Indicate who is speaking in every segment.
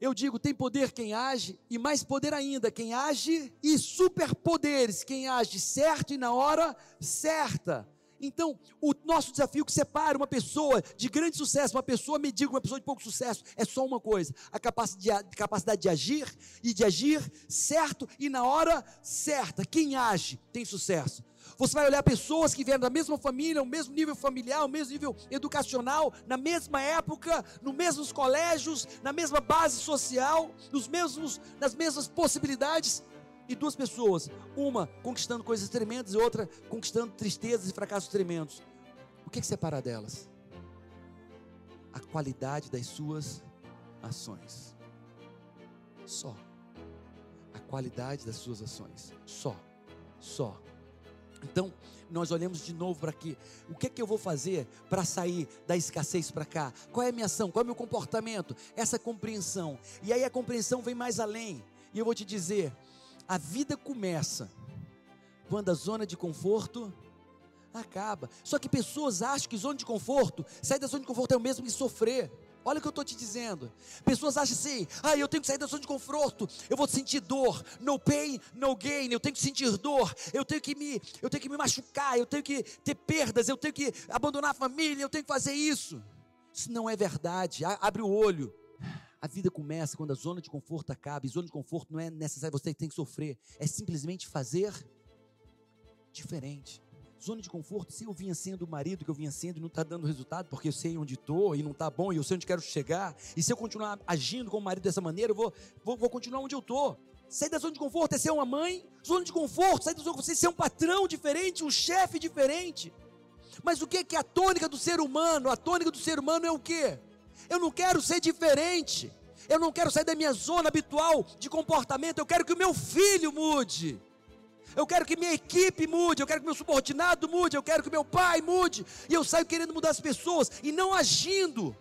Speaker 1: Eu digo, tem poder quem age, e mais poder ainda quem age, e superpoderes quem age certo e na hora certa. Então, o nosso desafio que separa uma pessoa de grande sucesso, uma pessoa medíocre, uma pessoa de pouco sucesso, é só uma coisa: a capacidade, a capacidade de agir e de agir certo e na hora certa. Quem age tem sucesso. Você vai olhar pessoas que vieram da mesma família, o mesmo nível familiar, o mesmo nível educacional, na mesma época, nos mesmos colégios, na mesma base social, nos mesmos, nas mesmas possibilidades, e duas pessoas, uma conquistando coisas tremendas e outra conquistando tristezas e fracassos tremendos. O que, que separa delas? A qualidade das suas ações. Só. A qualidade das suas ações. Só. Só. Então, nós olhamos de novo para aqui. O que é que eu vou fazer para sair da escassez para cá? Qual é a minha ação? Qual é o meu comportamento? Essa compreensão. E aí a compreensão vem mais além. E eu vou te dizer, a vida começa quando a zona de conforto acaba. Só que pessoas acham que zona de conforto, sair da zona de conforto é o mesmo que sofrer. Olha o que eu estou te dizendo. Pessoas acham assim: ah, eu tenho que sair da zona de conforto, eu vou sentir dor, no pain, no gain, eu tenho que sentir dor, eu tenho que me, eu tenho que me machucar, eu tenho que ter perdas, eu tenho que abandonar a família, eu tenho que fazer isso. Isso não é verdade. Abre o olho. A vida começa quando a zona de conforto acaba. E zona de conforto não é necessário você tem que sofrer. É simplesmente fazer diferente. Zona de conforto, se eu vinha sendo o marido que eu vinha sendo e não está dando resultado, porque eu sei onde estou e não está bom, e eu sei onde quero chegar, e se eu continuar agindo como marido dessa maneira, eu vou, vou, vou continuar onde eu estou. Sair da zona de conforto é ser uma mãe, zona de conforto, sair da zona de conforto é ser um patrão diferente, um chefe diferente. Mas o que é a tônica do ser humano? A tônica do ser humano é o quê? Eu não quero ser diferente. Eu não quero sair da minha zona habitual de comportamento. Eu quero que o meu filho mude. Eu quero que minha equipe mude, eu quero que meu subordinado mude, eu quero que meu pai mude. E eu saio querendo mudar as pessoas e não agindo,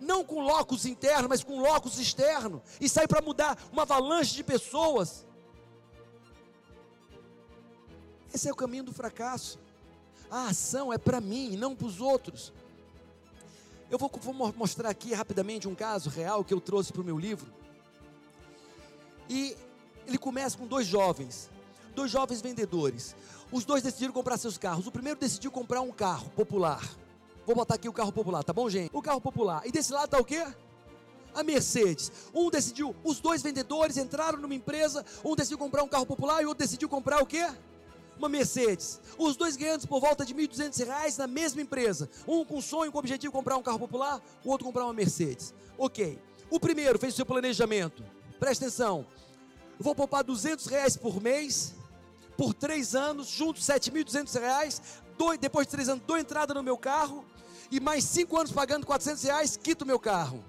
Speaker 1: não com locus interno, mas com locus externo. E saio para mudar uma avalanche de pessoas. Esse é o caminho do fracasso. A ação é para mim, não para os outros. Eu vou, vou mostrar aqui rapidamente um caso real que eu trouxe para o meu livro. E ele começa com dois jovens, dois jovens vendedores. Os dois decidiram comprar seus carros. O primeiro decidiu comprar um carro popular. Vou botar aqui o carro popular, tá bom, gente? O carro popular. E desse lado está o quê? A Mercedes. Um decidiu, os dois vendedores entraram numa empresa, um decidiu comprar um carro popular e o outro decidiu comprar o quê? Uma Mercedes. Os dois ganhando por volta de R$ 1.200 na mesma empresa. Um com sonho, com o objetivo de comprar um carro popular, o outro comprar uma Mercedes. Ok. O primeiro fez o seu planejamento. Presta atenção. Vou poupar 200 reais por mês, por três anos, juntos 7.200 reais. Dois, depois de três anos, dou entrada no meu carro. E mais cinco anos pagando 400 reais, quito meu carro.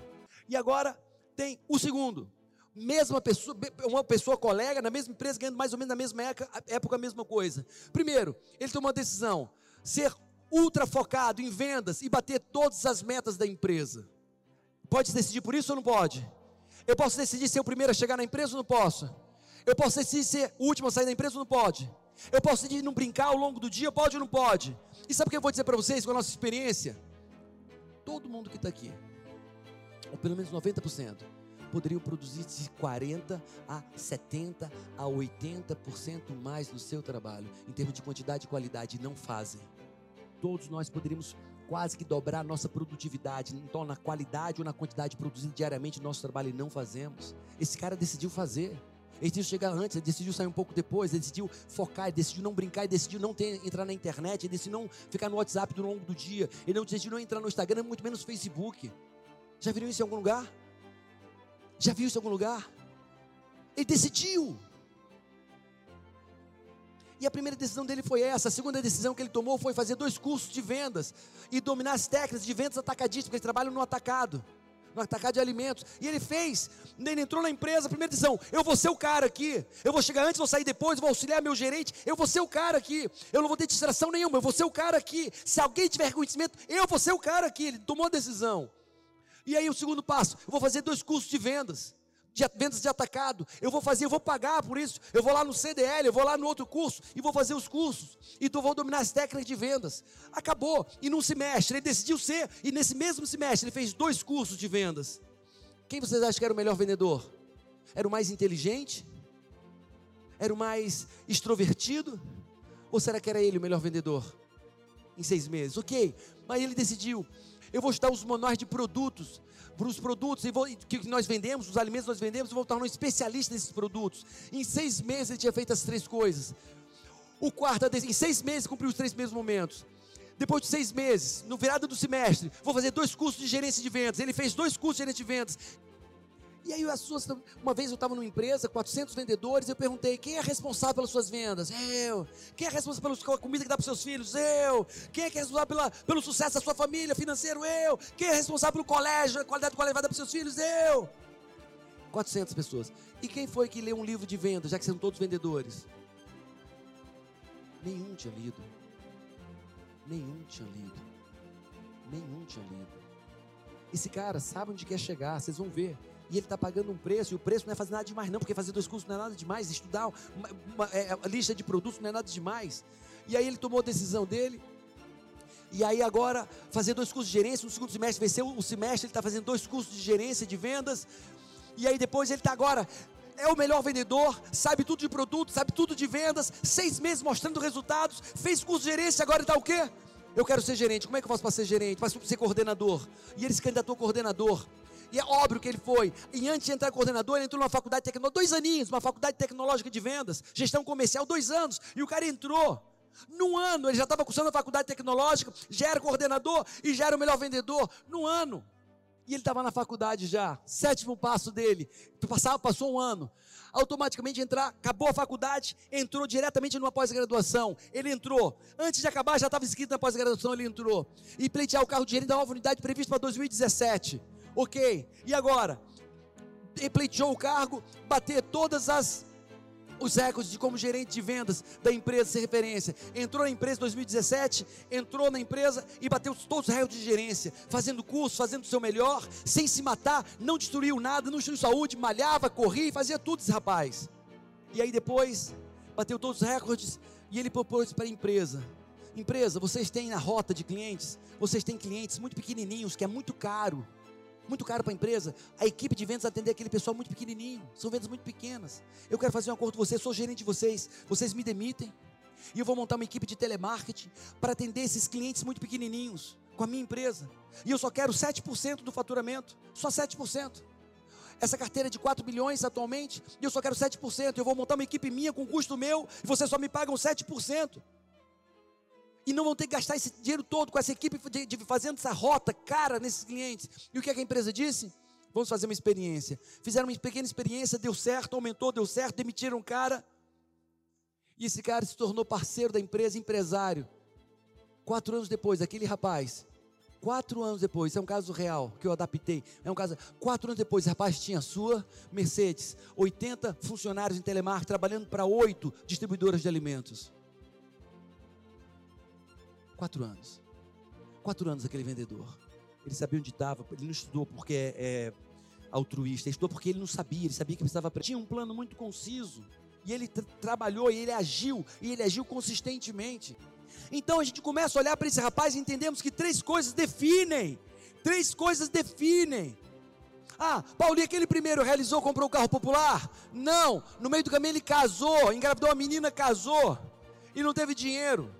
Speaker 1: E agora tem o segundo mesma pessoa, uma pessoa colega na mesma empresa, ganhando mais ou menos na mesma época a mesma coisa. Primeiro, ele tomou uma decisão: ser ultra focado em vendas e bater todas as metas da empresa. Pode decidir por isso ou não pode? Eu posso decidir ser o primeiro a chegar na empresa ou não posso? Eu posso decidir ser o último a sair da empresa ou não pode? Eu posso decidir não brincar ao longo do dia, pode ou não pode? E sabe o que eu vou dizer para vocês com a nossa experiência? Todo mundo que está aqui, ou pelo menos 90%, poderiam produzir de 40 a 70 a 80% mais no seu trabalho, em termos de quantidade e qualidade, e não fazem. Todos nós poderíamos quase que dobrar a nossa produtividade, então na qualidade ou na quantidade produzida diariamente no nosso trabalho e não fazemos. Esse cara decidiu fazer. Ele decidiu chegar antes, ele decidiu sair um pouco depois, ele decidiu focar, ele decidiu não brincar, ele decidiu não ter, entrar na internet, ele decidiu não ficar no WhatsApp ao longo do dia, ele não decidiu não entrar no Instagram, muito menos no Facebook. Já viram isso em algum lugar? Já viu isso em algum lugar? Ele decidiu. E a primeira decisão dele foi essa. A segunda decisão que ele tomou foi fazer dois cursos de vendas e dominar as técnicas de vendas atacadistas, porque ele trabalha no atacado, no atacado de alimentos. E ele fez, ele entrou na empresa, a primeira decisão, eu vou ser o cara aqui. Eu vou chegar antes, vou sair depois, vou auxiliar meu gerente, eu vou ser o cara aqui. Eu não vou ter distração nenhuma, eu vou ser o cara aqui. Se alguém tiver conhecimento, eu vou ser o cara aqui. Ele tomou a decisão. E aí o segundo passo, eu vou fazer dois cursos de vendas, de vendas de atacado. Eu vou fazer, eu vou pagar por isso. Eu vou lá no CDL, eu vou lá no outro curso e vou fazer os cursos. E então vou dominar as técnicas de vendas. Acabou. E num semestre ele decidiu ser, e nesse mesmo semestre ele fez dois cursos de vendas. Quem vocês acham que era o melhor vendedor? Era o mais inteligente? Era o mais extrovertido? Ou será que era ele o melhor vendedor? Em seis meses, ok. Mas ele decidiu: eu vou estudar os manuais de produtos, para os produtos que nós vendemos, os alimentos que nós vendemos, eu vou tornar um especialista nesses produtos. Em seis meses ele tinha feito as três coisas. O quarto, em seis meses, cumpriu os três primeiros momentos. Depois de seis meses, no virada do semestre, vou fazer dois cursos de gerência de vendas. Ele fez dois cursos de gerência de vendas. E aí, uma vez eu estava numa empresa, 400 vendedores, eu perguntei: quem é responsável pelas suas vendas? Eu. Quem é responsável pela comida que dá para seus filhos? Eu. Quem é, que é responsável pela, pelo sucesso da sua família financeiro? Eu. Quem é responsável pelo colégio, a qualidade do colégio vai dar para os seus filhos? Eu. 400 pessoas. E quem foi que leu um livro de vendas, já que são todos vendedores? Nenhum tinha lido. Nenhum tinha lido. Nenhum tinha lido. Esse cara sabe onde quer chegar, vocês vão ver e ele está pagando um preço, e o preço não é fazer nada demais, não, porque fazer dois cursos não é nada demais, estudar uma, uma é, lista de produtos não é nada demais. E aí ele tomou a decisão dele. E aí agora, fazer dois cursos de gerência, no segundo semestre, venceu o semestre, ele está fazendo dois cursos de gerência, de vendas. E aí depois ele está agora, é o melhor vendedor, sabe tudo de produto, sabe tudo de vendas, seis meses mostrando resultados, fez curso de gerência, agora está o quê? Eu quero ser gerente, como é que eu faço para ser gerente? Para ser coordenador. E ele se candidatou a coordenador. E é óbvio que ele foi. E antes de entrar coordenador, ele entrou numa faculdade tecnológica, dois aninhos, uma faculdade tecnológica de vendas, gestão comercial, dois anos. E o cara entrou. Num ano, ele já estava cursando a faculdade tecnológica, já era coordenador e já era o melhor vendedor. No ano. E ele estava na faculdade já. Sétimo passo dele. Passava, passou um ano automaticamente entrar, acabou a faculdade, entrou diretamente numa pós-graduação. Ele entrou. Antes de acabar, já estava inscrito na pós-graduação, ele entrou. E pleitear o carro de gerente da nova unidade prevista para 2017. Ok, e agora? Pleiteou o cargo, bater todas as os recordes de como gerente de vendas da empresa ser referência. Entrou na empresa em 2017, entrou na empresa e bateu todos os recordes de gerência, fazendo curso, fazendo o seu melhor, sem se matar, não destruiu nada, não destruiu saúde, malhava, corria, fazia tudo esse rapaz. E aí depois, bateu todos os recordes e ele propôs para a empresa: Empresa, vocês têm na rota de clientes, vocês têm clientes muito pequenininhos, que é muito caro muito caro para a empresa, a equipe de vendas atender aquele pessoal muito pequenininho, são vendas muito pequenas. Eu quero fazer um acordo com vocês, sou gerente de vocês, vocês me demitem, e eu vou montar uma equipe de telemarketing para atender esses clientes muito pequenininhos com a minha empresa. E eu só quero 7% do faturamento, só 7%. Essa carteira é de 4 milhões atualmente, e eu só quero 7%. Eu vou montar uma equipe minha com custo meu, e vocês só me pagam 7% e não vão ter que gastar esse dinheiro todo com essa equipe de, de, fazendo essa rota cara nesses clientes. E o que, é que a empresa disse? Vamos fazer uma experiência. Fizeram uma pequena experiência, deu certo, aumentou, deu certo, demitiram um cara. E esse cara se tornou parceiro da empresa, empresário. Quatro anos depois, aquele rapaz, quatro anos depois, é um caso real que eu adaptei. É um caso. Quatro anos depois, rapaz tinha a sua Mercedes, 80 funcionários em telemarketing, trabalhando para oito distribuidoras de alimentos. Quatro anos. Quatro anos aquele vendedor. Ele sabia onde estava, ele não estudou porque é, é altruísta, ele estudou porque ele não sabia, ele sabia que precisava aprender. Tinha um plano muito conciso. E ele tra trabalhou, e ele agiu, e ele agiu consistentemente. Então a gente começa a olhar para esse rapaz e entendemos que três coisas definem. Três coisas definem. Ah, Paulinho, aquele primeiro realizou, comprou um carro popular? Não, no meio do caminho ele casou, engravidou uma menina, casou e não teve dinheiro.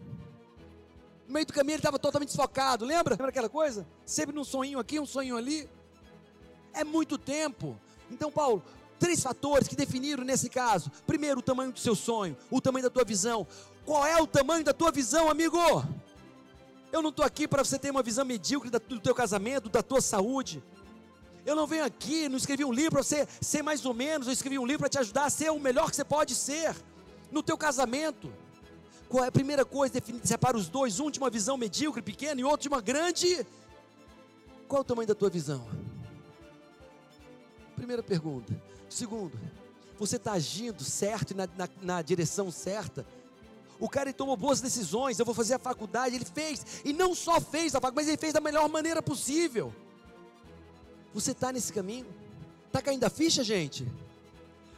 Speaker 1: No meio do caminho ele estava totalmente desfocado, lembra? Lembra aquela coisa? Sempre num sonho aqui, um sonho ali. É muito tempo. Então, Paulo, três fatores que definiram nesse caso. Primeiro, o tamanho do seu sonho, o tamanho da tua visão. Qual é o tamanho da tua visão, amigo? Eu não estou aqui para você ter uma visão medíocre do teu casamento, da tua saúde. Eu não venho aqui, não escrevi um livro para você ser mais ou menos, eu escrevi um livro para te ajudar a ser o melhor que você pode ser no teu casamento. Qual é a primeira coisa? Define, separa os dois, um de uma visão medíocre, pequena, e outro de uma grande. Qual é o tamanho da tua visão? Primeira pergunta. Segundo, você está agindo certo e na, na, na direção certa? O cara ele tomou boas decisões. Eu vou fazer a faculdade. Ele fez. E não só fez a faculdade, mas ele fez da melhor maneira possível. Você está nesse caminho? Está caindo a ficha, gente?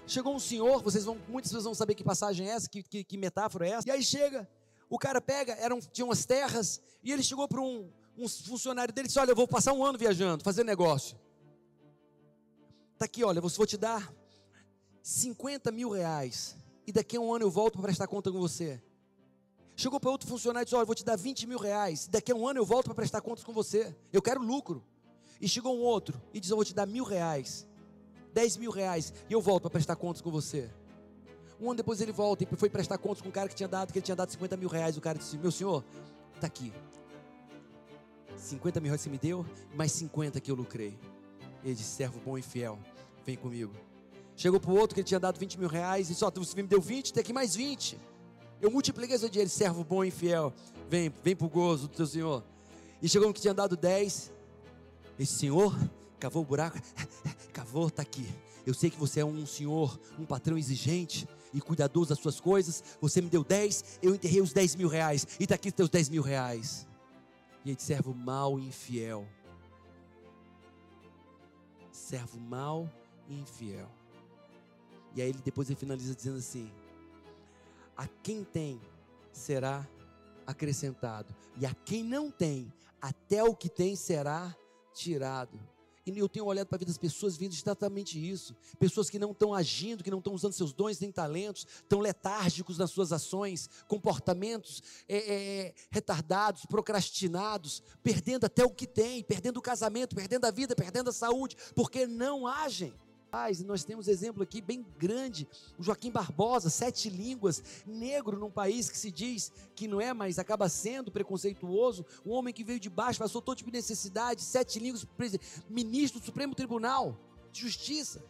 Speaker 1: Chegou um senhor, vocês vão, muitas pessoas vão saber que passagem é essa, que, que, que metáfora é essa. E aí chega, o cara pega, eram, tinha umas terras, e ele chegou para um, um funcionário dele e disse: Olha, eu vou passar um ano viajando, fazer negócio. Tá aqui, olha, vou te dar 50 mil reais. E daqui a um ano eu volto para prestar conta com você. Chegou para outro funcionário e disse: Olha, vou te dar 20 mil reais. Daqui a um ano eu volto para prestar contas com você. Eu quero lucro. E chegou um outro e disse: Eu vou te dar mil reais, 10 mil reais. E eu volto para prestar contas com você. Um ano depois ele volta e foi prestar contas com um cara que tinha dado, que ele tinha dado 50 mil reais. O cara disse: Meu senhor, está aqui. 50 mil reais você me deu, mais 50 que eu lucrei. Ele disse: Servo bom e fiel, vem comigo. Chegou para o outro que ele tinha dado 20 mil reais e disse: Ó, você me deu 20, tem aqui mais 20. Eu multipliquei seu dinheiro, servo bom e fiel. Vem, vem para o gozo do teu Senhor. E chegou um que tinha dado 10. Esse senhor cavou o buraco, cavou, está aqui. Eu sei que você é um senhor, um patrão exigente e cuidadoso das suas coisas. Você me deu 10, eu enterrei os 10 mil reais. E está aqui os teus 10 mil reais. E ele servo mau e infiel. Servo mau e infiel. E aí ele depois ele finaliza dizendo assim: A quem tem será acrescentado, e a quem não tem, até o que tem será tirado. E eu tenho olhado para a vida das pessoas vendo exatamente isso. Pessoas que não estão agindo, que não estão usando seus dons nem talentos, estão letárgicos nas suas ações, comportamentos é, é, retardados, procrastinados, perdendo até o que tem, perdendo o casamento, perdendo a vida, perdendo a saúde, porque não agem. Nós temos exemplo aqui bem grande, o Joaquim Barbosa, sete línguas, negro num país que se diz que não é, mas acaba sendo preconceituoso, um homem que veio de baixo, passou todo tipo de necessidade, sete línguas, ministro do Supremo Tribunal de Justiça.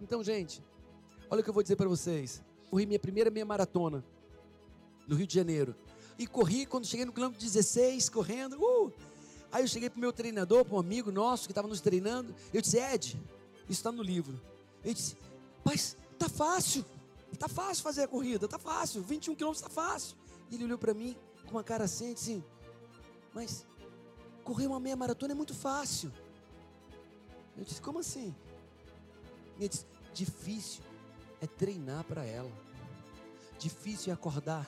Speaker 1: Então, gente, olha o que eu vou dizer para vocês. Corri minha primeira meia maratona no Rio de Janeiro. E corri quando cheguei no quilômetro 16, correndo. Uh! Aí eu cheguei para o meu treinador, para um amigo nosso que estava nos treinando. Eu disse: Ed, isso está no livro. Ele disse: Mas tá fácil. Tá fácil fazer a corrida, tá fácil. 21 quilômetros tá fácil. E ele olhou para mim com uma cara assim e disse: Mas correr uma meia maratona é muito fácil. Eu disse: Como assim? Ele disse: Difícil é treinar para ela. Difícil é acordar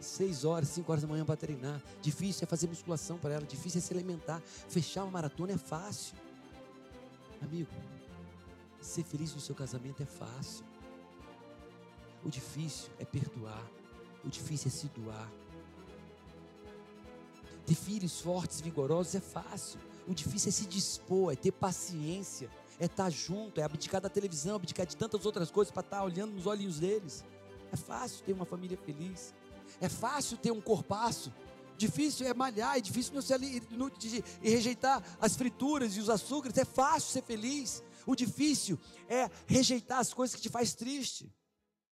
Speaker 1: seis horas, cinco horas da manhã para treinar. Difícil é fazer musculação para ela. Difícil é se alimentar. Fechar uma maratona é fácil. Amigo, Ser feliz no seu casamento é fácil. O difícil é perdoar. O difícil é se doar. Ter filhos fortes, vigorosos é fácil. O difícil é se dispor, é ter paciência, é estar junto, é abdicar da televisão, abdicar de tantas outras coisas para estar olhando nos olhinhos deles. É fácil ter uma família feliz. É fácil ter um corpaço. Difícil é malhar, é difícil não se, não, de, de rejeitar as frituras e os açúcares. É fácil ser feliz. O difícil é rejeitar as coisas que te faz triste.